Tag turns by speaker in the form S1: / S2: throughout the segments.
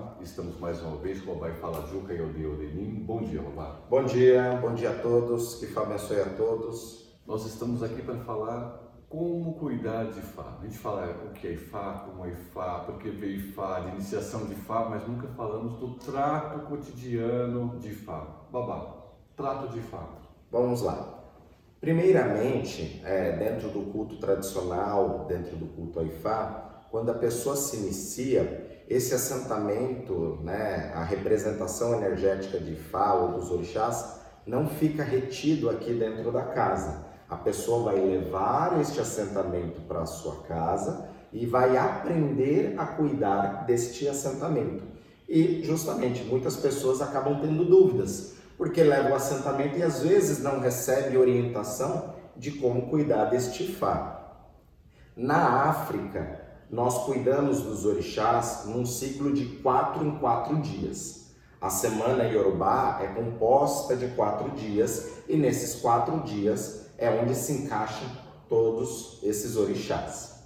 S1: Robá. Estamos mais uma vez com o Vai Fala Juca e Odeio Odenim. Bom dia, Robá.
S2: Bom dia, bom dia a todos, que Fá abençoe a todos.
S1: Nós estamos aqui para falar como cuidar de Fá. A gente fala o que é Ifá, como é Ifá, por que veio Ifá, de iniciação de Fá, mas nunca falamos do trato cotidiano de Fá. Babá, trato de Fá.
S2: Vamos lá. Primeiramente, é, dentro do culto tradicional, dentro do culto Ifá, quando a pessoa se inicia, esse assentamento, né, a representação energética de Fá ou dos orixás, não fica retido aqui dentro da casa. A pessoa vai levar este assentamento para a sua casa e vai aprender a cuidar deste assentamento. E justamente muitas pessoas acabam tendo dúvidas, porque levam o assentamento e às vezes não recebe orientação de como cuidar deste Fá. Na África, nós cuidamos dos orixás num ciclo de quatro em quatro dias. A semana Yorubá é composta de quatro dias e nesses quatro dias é onde se encaixam todos esses orixás.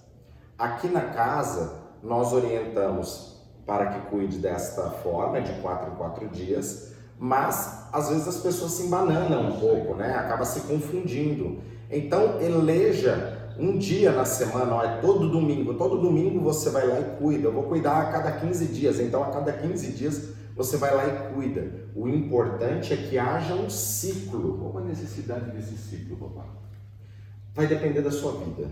S2: Aqui na casa, nós orientamos para que cuide desta forma, de quatro em quatro dias, mas às vezes as pessoas se embananam um pouco, né? Acaba se confundindo. Então, eleja um dia na semana, ó, é todo domingo, todo domingo você vai lá e cuida. Eu vou cuidar a cada 15 dias, então a cada 15 dias você vai lá e cuida. O importante é que haja um ciclo.
S1: Qual a necessidade desse ciclo, papai?
S2: Vai depender da sua vida.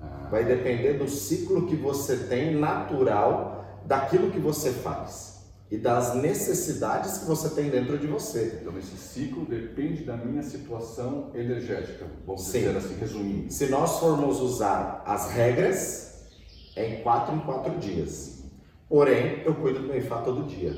S2: Ah. Vai depender do ciclo que você tem natural daquilo que você faz e das necessidades que você tem dentro de você.
S1: Então esse ciclo depende da minha situação energética, vamos Sim. dizer assim, resumindo.
S2: Se nós formos usar as regras, é em quatro em quatro dias. Porém, eu cuido do meu Ifá todo dia.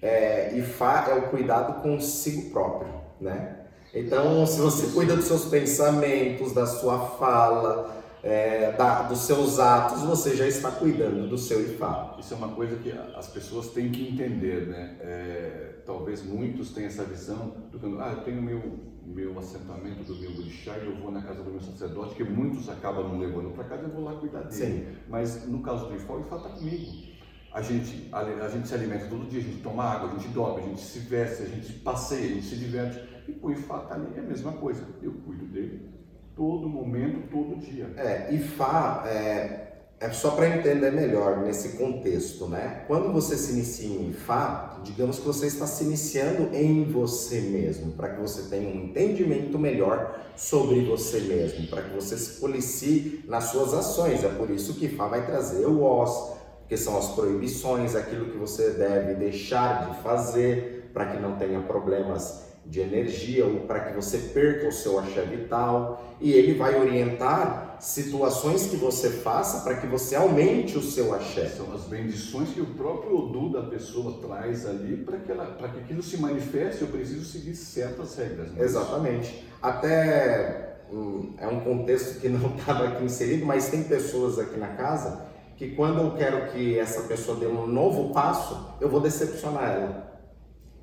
S2: É, Ifá é o cuidado consigo próprio, né? Então, se você cuida dos seus pensamentos, da sua fala, é, da, dos seus atos, você já está cuidando do seu IFA.
S1: Isso é uma coisa que as pessoas têm que entender, né? É, talvez muitos tenham essa visão do que, ah, eu tenho meu meu assentamento do meu orixá e eu vou na casa do meu sacerdote, que muitos acabam não levando para casa, eu vou lá cuidar dele. Sim. Mas no caso do IFA, o IFA está comigo. A gente, a, a, gente se alimenta todo dia, a gente toma água, a gente dorme, a gente se veste, a gente passeia, a gente se diverte. E o IFA está ali, é a mesma coisa. Eu cuido dele, todo momento, todo dia.
S2: É, e Fá é, é só para entender melhor nesse contexto, né? Quando você se inicia em Fá, digamos que você está se iniciando em você mesmo, para que você tenha um entendimento melhor sobre você mesmo, para que você se policie nas suas ações. É por isso que Fá vai trazer o Os, que são as proibições, aquilo que você deve deixar de fazer para que não tenha problemas de energia ou para que você perca o seu axé vital e ele vai orientar situações que você faça para que você aumente o seu axé.
S1: São as bendições que o próprio Odu da pessoa traz ali para que, ela, para que aquilo se manifeste, eu preciso seguir certas regras.
S2: Né? Exatamente. Até hum, é um contexto que não estava aqui inserido, mas tem pessoas aqui na casa que quando eu quero que essa pessoa dê um novo passo, eu vou decepcionar ela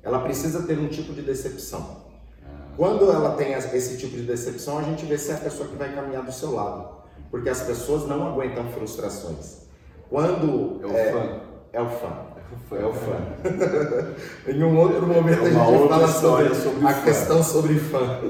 S2: ela precisa ter um tipo de decepção. Quando ela tem esse tipo de decepção, a gente vê se é a pessoa que vai caminhar do seu lado. Porque as pessoas não aguentam frustrações. Quando.
S1: É o é, fã.
S2: É o fã. É o fã. em um outro momento
S1: é
S2: a gente
S1: fala sobre, sobre
S2: a fã. questão sobre fã.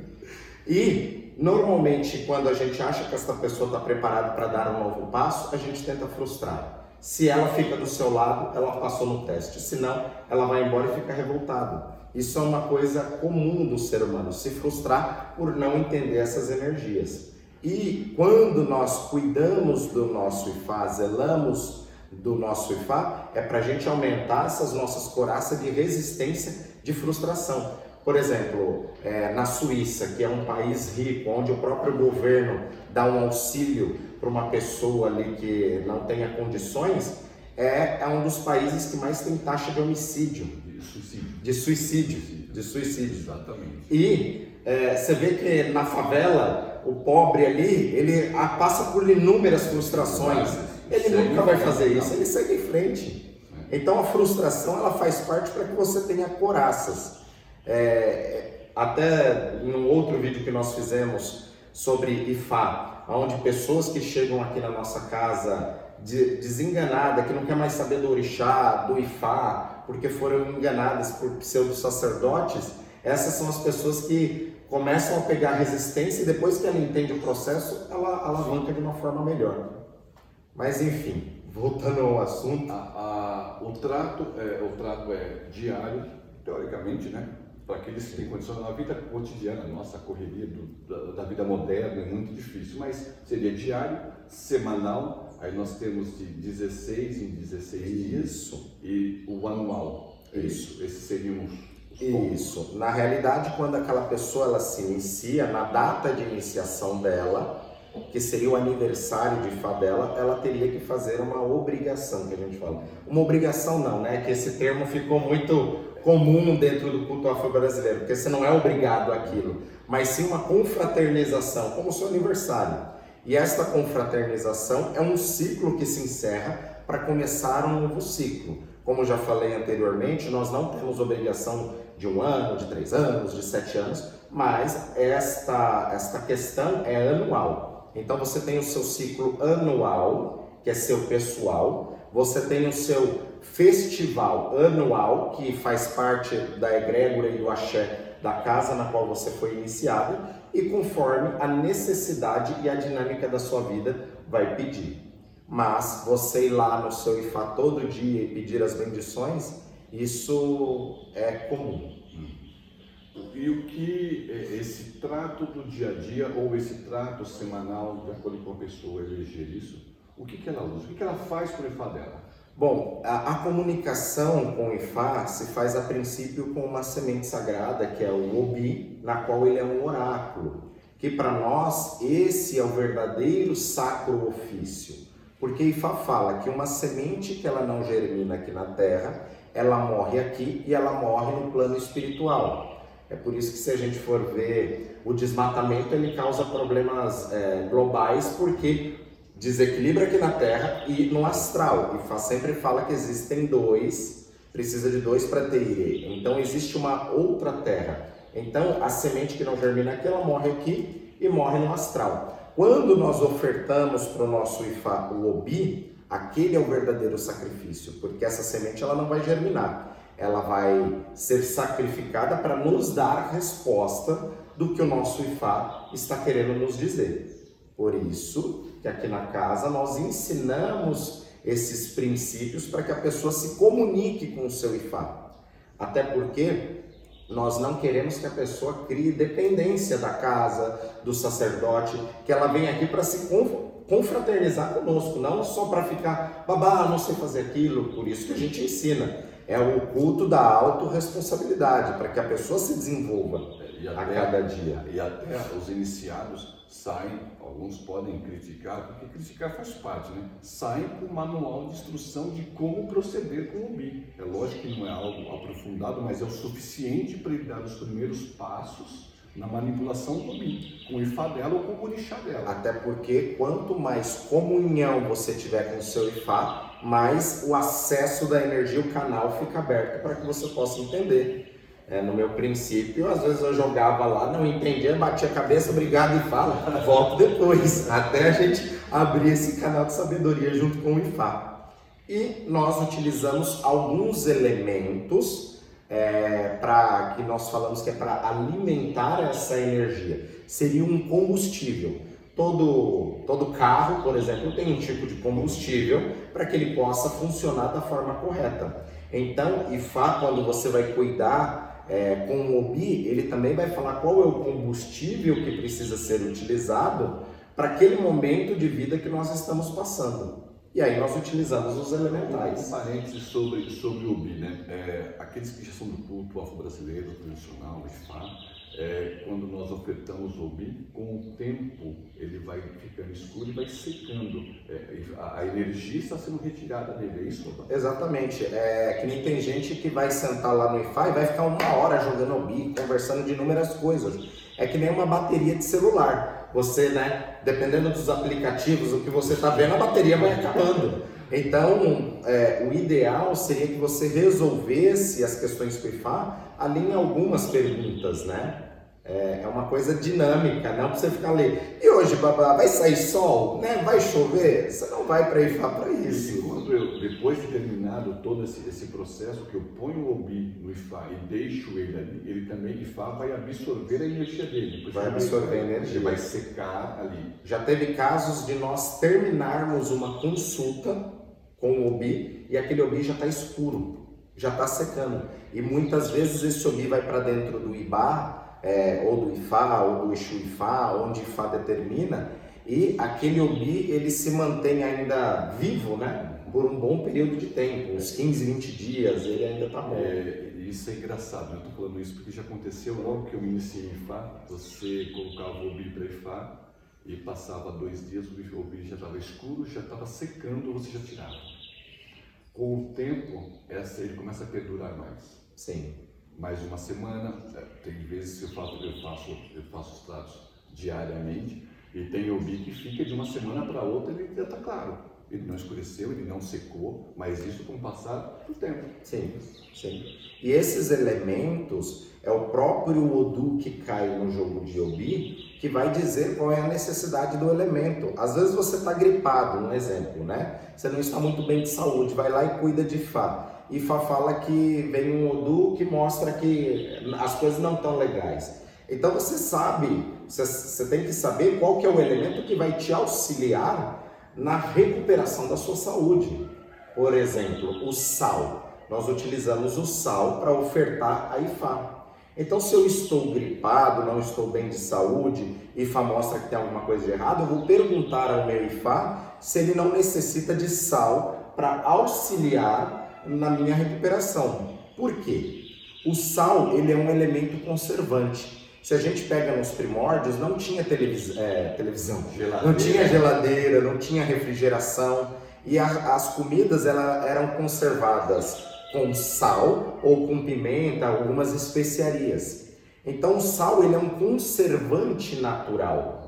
S2: e normalmente quando a gente acha que essa pessoa está preparada para dar um novo passo, a gente tenta frustrar. Se ela fica do seu lado, ela passou no teste. Se não, ela vai embora e fica revoltada. Isso é uma coisa comum do ser humano, se frustrar por não entender essas energias. E quando nós cuidamos do nosso Ifá, zelamos do nosso Ifá, é para a gente aumentar essas nossas coraças de resistência de frustração. Por exemplo, é, na Suíça, que é um país rico, onde o próprio governo dá um auxílio para uma pessoa ali que não tenha condições, é, é um dos países que mais tem taxa de homicídio.
S1: De suicídio.
S2: De suicídio. De suicídio.
S1: Exatamente.
S2: E é, você vê que na favela, o pobre ali, ele passa por inúmeras frustrações. Ele segue nunca vai fazer isso, ele segue em frente. É. Então a frustração ela faz parte para que você tenha coraças. É, até num outro vídeo que nós fizemos sobre Ifá, onde pessoas que chegam aqui na nossa casa de, desenganada, que não quer mais saber do orixá, do ifá, porque foram enganadas por pseudo-sacerdotes, essas são as pessoas que começam a pegar resistência e depois que ela entende o processo, ela alavanca de uma forma melhor. Mas enfim, voltando ao assunto.
S1: A, a, o, trato é, o trato é diário, teoricamente, né? Para aqueles que têm condição na vida cotidiana, nossa correria do, da, da, vida moderna é muito difícil, mas seria diário, semanal, aí nós temos de 16 em 16 dias
S2: Isso.
S1: e o anual. Isso. Esses seriam os
S2: isso. Na realidade, quando aquela pessoa ela se inicia, na data de iniciação dela, que seria o aniversário de Fá dela, ela teria que fazer uma obrigação, que a gente fala. Uma obrigação não, né? Que esse termo ficou muito comum dentro do culto afro-brasileiro, porque você não é obrigado àquilo, mas sim uma confraternização, como o seu aniversário. E esta confraternização é um ciclo que se encerra para começar um novo ciclo. Como já falei anteriormente, nós não temos obrigação de um ano, de três anos, de sete anos, mas esta, esta questão é anual. Então você tem o seu ciclo anual, que é seu pessoal, você tem o seu festival anual, que faz parte da egrégora e do axé da casa na qual você foi iniciado, e conforme a necessidade e a dinâmica da sua vida vai pedir. Mas você ir lá no seu Ifá todo dia e pedir as bendições, isso é comum.
S1: E o que é esse trato do dia a dia ou esse trato semanal, de acordo com a pessoa eleger isso, o que, que ela usa? O que, que ela faz com o Ifá dela?
S2: Bom, a, a, comunicação com o Ifá se faz a princípio com uma semente sagrada, que é o Obi, na qual ele é um oráculo. Que para nós, esse é o verdadeiro sacro ofício. Porque Ifá fala que uma semente que ela não germina aqui na terra, ela morre aqui e ela morre no plano espiritual. É por isso que se a gente for ver o desmatamento, ele causa problemas é, globais, porque desequilibra aqui na Terra e no astral. E sempre fala que existem dois, precisa de dois para ter ire. Então existe uma outra Terra. Então a semente que não germina aqui, ela morre aqui e morre no astral. Quando nós ofertamos para o nosso Ifá o Obi, aquele é o verdadeiro sacrifício, porque essa semente ela não vai germinar, ela vai ser sacrificada para nos dar resposta do que o nosso Ifá está querendo nos dizer. Por isso que aqui na casa nós ensinamos esses princípios para que a pessoa se comunique com o seu Ifá. Até porque nós não queremos que a pessoa crie dependência da casa, do sacerdote, que ela venha aqui para se confraternizar conosco, não só para ficar, babá, não sei fazer aquilo, por isso que a gente ensina. É o culto da autorresponsabilidade, para que a pessoa se desenvolva até, a cada dia.
S1: E até os iniciados saem, alguns podem criticar, porque criticar faz parte, né? Saem com o manual de instrução de como proceder com o BI. É lógico que não é algo aprofundado, mas é o suficiente para ele dar os primeiros passos na manipulação do BI, com o Ifá dela ou com o Orixá dela.
S2: Até porque quanto mais comunhão você tiver com o seu Ifá, mais o acesso da energia, o canal fica aberto para que você possa entender. É, no meu princípio, às vezes eu jogava lá, não entendia, batia a cabeça, obrigado e fala, volto depois, até a gente abrir esse canal de sabedoria junto com o Ifá. E nós utilizamos alguns elementos é, para que nós falamos que é para alimentar essa energia. Seria um combustível. Todo, todo carro, por exemplo, tem um tipo de combustível para que ele possa funcionar da forma correta. Então, IFA, quando você vai cuidar é, com o OBI, ele também vai falar qual é o combustível que precisa ser utilizado para aquele momento de vida que nós estamos passando. E aí nós utilizamos os elementais.
S1: Um parênteses sobre, sobre o BI, né? É, aqueles que já são do culto afro-brasileiro, tradicional, IFA, é, quando nós ofertamos o BI, com o tempo ele vai ficando escuro e vai secando. É, a, a, energia está sendo retirada dele, é isso?
S2: Exatamente. É que nem tem gente que vai sentar lá no IFA e vai ficar uma hora jogando o BI, conversando de inúmeras coisas. É que nem uma bateria de celular você, né, dependendo dos aplicativos, o que você está vendo, a bateria vai acabando. Então, é, o ideal seria que você resolvesse as questões PIFA ali em algumas perguntas, né? É, é uma coisa dinâmica, não para você ficar ali. E hoje, babá, vai sair sol, né? Vai chover? Você não vai para IFA para isso.
S1: E quando eu, depois de terminado todo esse, esse processo, que eu ponho o OBI no IFA e deixo ele ali, ele também, IFA, vai absorver a energia dele.
S2: Vai absorver a energia.
S1: Vai secar ali.
S2: Já teve casos de nós terminarmos uma consulta com o OBI e aquele OBI já está escuro, já está secando. E muitas vezes esse OBI vai para dentro do IBA é, ou do Ifá, ou do Exu Ifá, onde Ifá determina, e aquele Obi ele se mantém ainda vivo, né? Por um bom período de tempo, uns 15, 20 dias, ele ainda está bom.
S1: É, isso é engraçado, eu estou falando isso porque já aconteceu logo que eu me iniciei em Ifá, você colocava o Obi para Ifá e passava dois dias, o Obi já estava escuro, já estava secando, você já tirava. Com o tempo, essa ele começa a perdurar mais.
S2: Sim
S1: mais uma semana. É, tem vezes que eu faço, eu faço, eu faço os tratos diariamente e tem o que fica de uma semana para outra ele já está claro. Ele não escureceu, ele não secou, mas isso com o passar do tempo.
S2: Sim, sim. E esses elementos é o próprio Odu que cai no jogo de Obi que vai dizer qual é a necessidade do elemento. Às vezes você está gripado, um exemplo, né? Você não está muito bem de saúde, vai lá e cuida de Fá e Fá fala que vem um Odu que mostra que as coisas não estão legais. Então você sabe, você tem que saber qual que é o elemento que vai te auxiliar na recuperação da sua saúde. Por exemplo, o sal. Nós utilizamos o sal para ofertar a Ifá. Então, se eu estou gripado, não estou bem de saúde, Ifá mostra que tem alguma coisa de errado, eu vou perguntar ao meu Ifá se ele não necessita de sal para auxiliar na minha recuperação. Por quê? O sal ele é um elemento conservante. Se a gente pega nos primórdios, não tinha televis é, televisão, geladeira. não tinha geladeira, não tinha refrigeração e a, as comidas ela, eram conservadas com sal ou com pimenta, algumas especiarias. Então o sal ele é um conservante natural.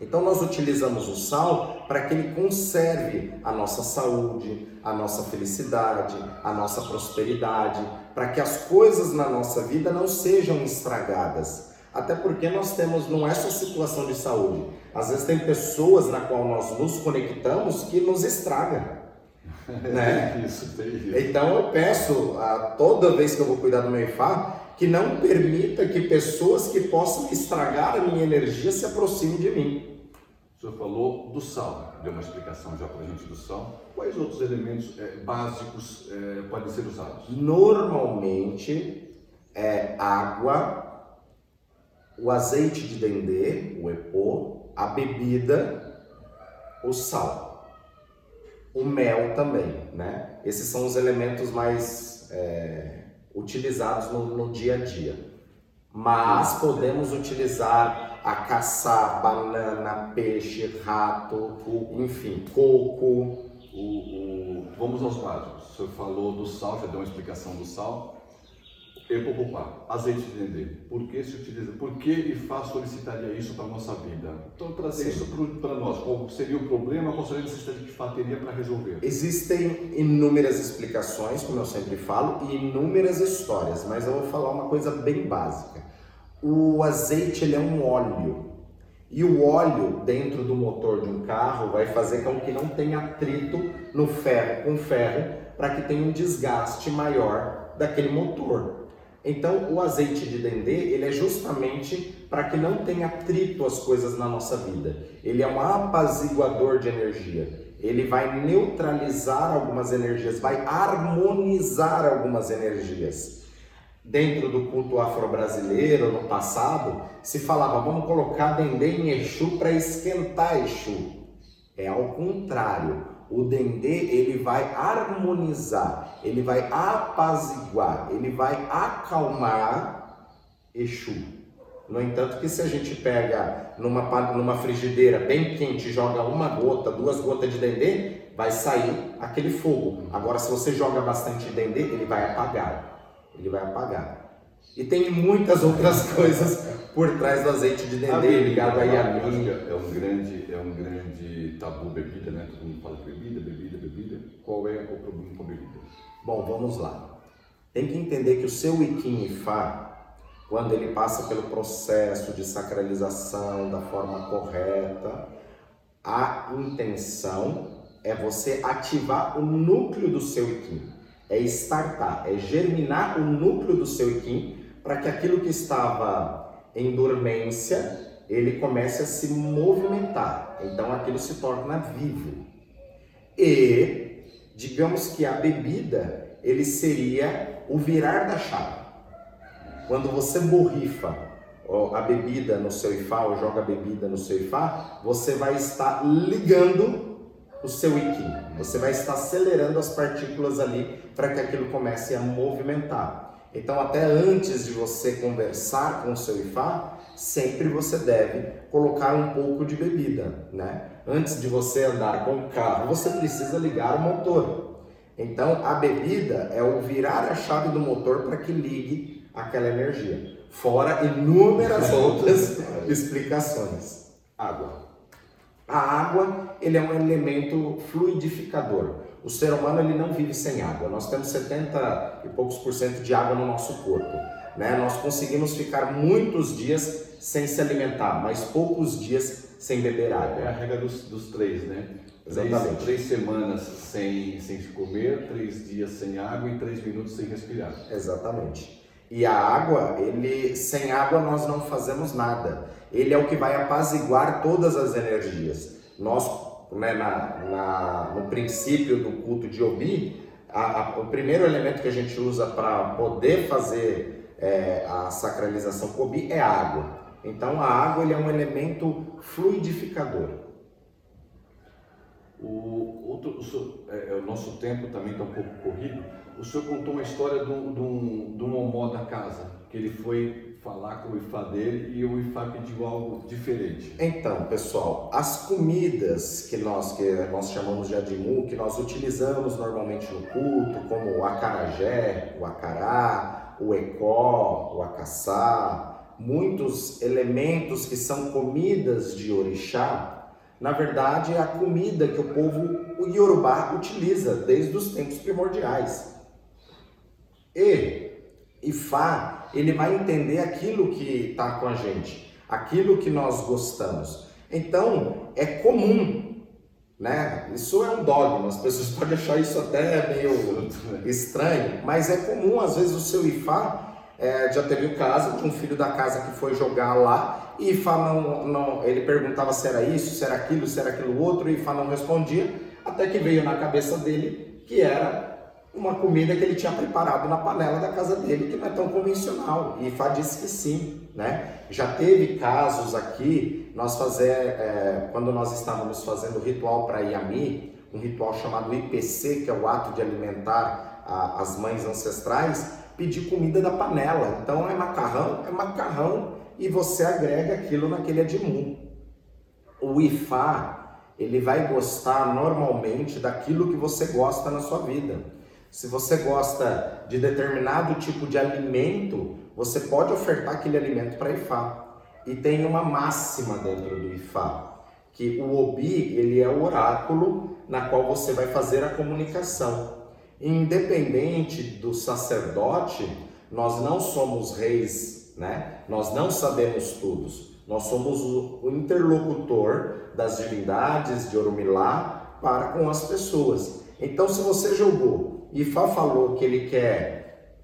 S2: Então nós utilizamos o sal para que ele conserve a nossa saúde, a nossa felicidade, a nossa prosperidade, para que as coisas na nossa vida não sejam estragadas. Até porque nós temos não é só situação de saúde. Às vezes tem pessoas na qual nós nos conectamos que nos estraga. Né?
S1: Isso,
S2: então eu peço a toda vez que eu vou cuidar do meu IFA que não permita que pessoas que possam estragar a minha energia se aproximem de mim.
S1: O senhor falou do sal, deu uma explicação já para a gente do sal. Quais outros elementos é, básicos é, podem ser usados?
S2: Normalmente é água, o azeite de dendê, o epô, a bebida, o sal, o mel também, né? Esses são os elementos mais é, utilizados no, no dia a dia. Mas podemos utilizar a caçar banana, peixe, rato, enfim, coco.
S1: O, o, vamos aos básicos. O senhor falou do sal, já deu uma explicação do sal. Epopopá, azeite de dendê. Por que se utiliza? Por que IFA solicitaria isso para a nossa vida? Então, trazer Sim. isso para nós. Qual seria o problema? Qual seria a necessidade que IFA teria para resolver?
S2: Existem inúmeras explicações, como eu sempre falo, e inúmeras histórias, mas eu vou falar uma coisa bem básica. O azeite ele é um óleo. E o óleo dentro do motor de um carro vai fazer com que não tenha atrito no ferro com ferro para que tenha um desgaste maior daquele motor. Então, o azeite de dendê, ele é justamente para que não tenha atrito as coisas na nossa vida. Ele é um apaziguador de energia. Ele vai neutralizar algumas energias, vai harmonizar algumas energias. Dentro do culto afro-brasileiro, no passado, se falava, vamos colocar dendê em Exu para esquentar Exu. É ao contrário o dendê ele vai harmonizar, ele vai apaziguar, ele vai acalmar Exu. No entanto, que se a gente pega numa, numa frigideira bem quente joga uma gota, duas gotas de dendê, vai sair aquele fogo. Agora, se você joga bastante dendê, ele vai apagar. Ele vai apagar. E tem muitas outras coisas por trás do azeite de dendê ligado a
S1: Yamin. É um grande, é um grande tabu bebida, né? Todo mundo fala de bebida, bebida, bebida. Qual é o problema com a bebida?
S2: Bom, vamos lá. Tem que entender que o seu Ikin Ifá, quando ele passa pelo processo de sacralização da forma correta, a intenção é você ativar o núcleo do seu Ikim, é startar, é germinar o núcleo do seu Ikim para que aquilo que estava em dormência ele comece a se movimentar. Então aquilo se torna vivo. E digamos que a bebida ele seria o virar da chave. Quando você borrifa a bebida no seu ifá ou joga a bebida no seu ifá, você vai estar ligando o seu ikim. Você vai estar acelerando as partículas ali para que aquilo comece a movimentar. Então, até antes de você conversar com o seu ifá, sempre você deve colocar um pouco de bebida, né? Antes de você andar com o carro, você precisa ligar o motor. Então, a bebida é o virar a chave do motor para que ligue aquela energia. Fora inúmeras outras explicações. Água. A água, ele é um elemento fluidificador. O ser humano ele não vive sem água. Nós temos 70 e poucos por cento de água no nosso corpo. Né? Nós conseguimos ficar muitos dias sem se alimentar, mas poucos dias sem beber água.
S1: É a regra dos, dos três, né? Exatamente. Três, três, semanas sem, sem comer, três dias sem água e três minutos sem respirar.
S2: Exatamente. E a água, ele, sem água nós não fazemos nada. Ele é o que vai apaziguar todas as energias. Nós, né, na, na, no princípio do culto de Obi, a, a, o primeiro elemento que a gente usa para poder fazer é, a sacralização com Obi é água. Então a água ele é um elemento fluidificador.
S1: O, outro, o, é, é, o nosso tempo também está um pouco corrido. O senhor contou uma história de um homó da casa, que ele foi falar com o IFA dele e o IFA pediu algo diferente.
S2: Então, pessoal, as comidas que nós, que nós chamamos de adimu, que nós utilizamos normalmente no culto, como o acarajé, o acará, o ecó, o acaçá, muitos elementos que são comidas de orixá, na verdade é a comida que o povo Yorubá utiliza desde os tempos primordiais. E Ifá, ele vai entender aquilo que está com a gente, aquilo que nós gostamos. Então, é comum, né? Isso é um dogma, as pessoas podem achar isso até meio estranho, mas é comum, às vezes, o seu Ifá é, já teve o caso de um filho da casa que foi jogar lá e Ifá não, não, ele perguntava se era isso, se era aquilo, se era aquilo outro, e Ifá não respondia, até que veio na cabeça dele que era uma comida que ele tinha preparado na panela da casa dele, que não é tão convencional. E Ifá disse que sim, né? Já teve casos aqui, nós fazer, é, quando nós estávamos fazendo o ritual para Yami, um ritual chamado IPC, que é o ato de alimentar a, as mães ancestrais, pedir comida da panela. Então é macarrão, é macarrão e você agrega aquilo naquele adimum. O ifá, ele vai gostar normalmente daquilo que você gosta na sua vida. Se você gosta de determinado tipo de alimento, você pode ofertar aquele alimento para ifá. E tem uma máxima dentro do ifá, que o obi, ele é o oráculo na qual você vai fazer a comunicação. Independente do sacerdote, nós não somos reis, né? Nós não sabemos tudo. Nós somos o interlocutor das divindades de Orumilá para com as pessoas. Então, se você jogou e Fá falou que ele quer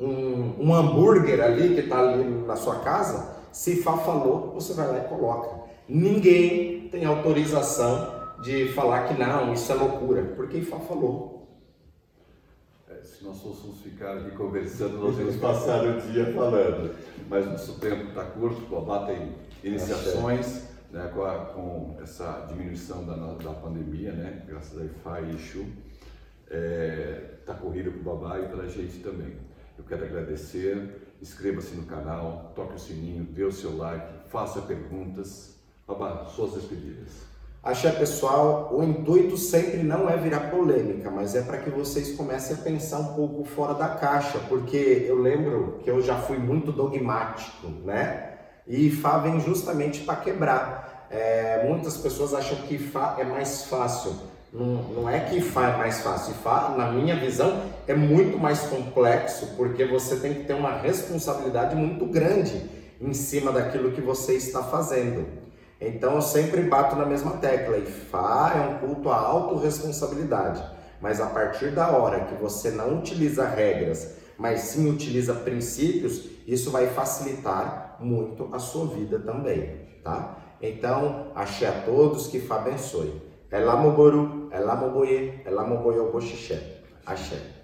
S2: um, um hambúrguer ali que está ali na sua casa, se Fá falou, você vai lá e coloca. Ninguém tem autorização de falar que não, isso é loucura, porque Ifá falou
S1: se nós fôssemos ficar aqui conversando, nós íamos passar o dia falando. Mas nosso tempo está curto, o Babá tem iniciações né, com, a, com, essa diminuição da, da pandemia, né, graças a IFA e Exu. Está é, tá corrido para o Babá e para a gente também. Eu quero agradecer, inscreva-se no canal, toque o sininho, dê o seu like, faça perguntas. Babá, suas despedidas.
S2: Axé pessoal, o intuito sempre não é virar polêmica, mas é para que vocês comecem a pensar um pouco fora da caixa, porque eu lembro que eu já fui muito dogmático, né? E Fá vem justamente para quebrar. É, muitas pessoas acham que Fá é mais fácil. Não, não é que Ifá é mais fácil. Ifá, na minha visão, é muito mais complexo porque você tem que ter uma responsabilidade muito grande em cima daquilo que você está fazendo. Então eu sempre bato na mesma tecla. Ifá é um culto à autorresponsabilidade. Mas a partir da hora que você não utiliza regras, mas sim utiliza princípios, isso vai facilitar muito a sua vida também, tá? Então, achei a todos que Fá abençoe. Elamoboru, elamoboye elamoboye obo ṣiṣẹ àṣẹ.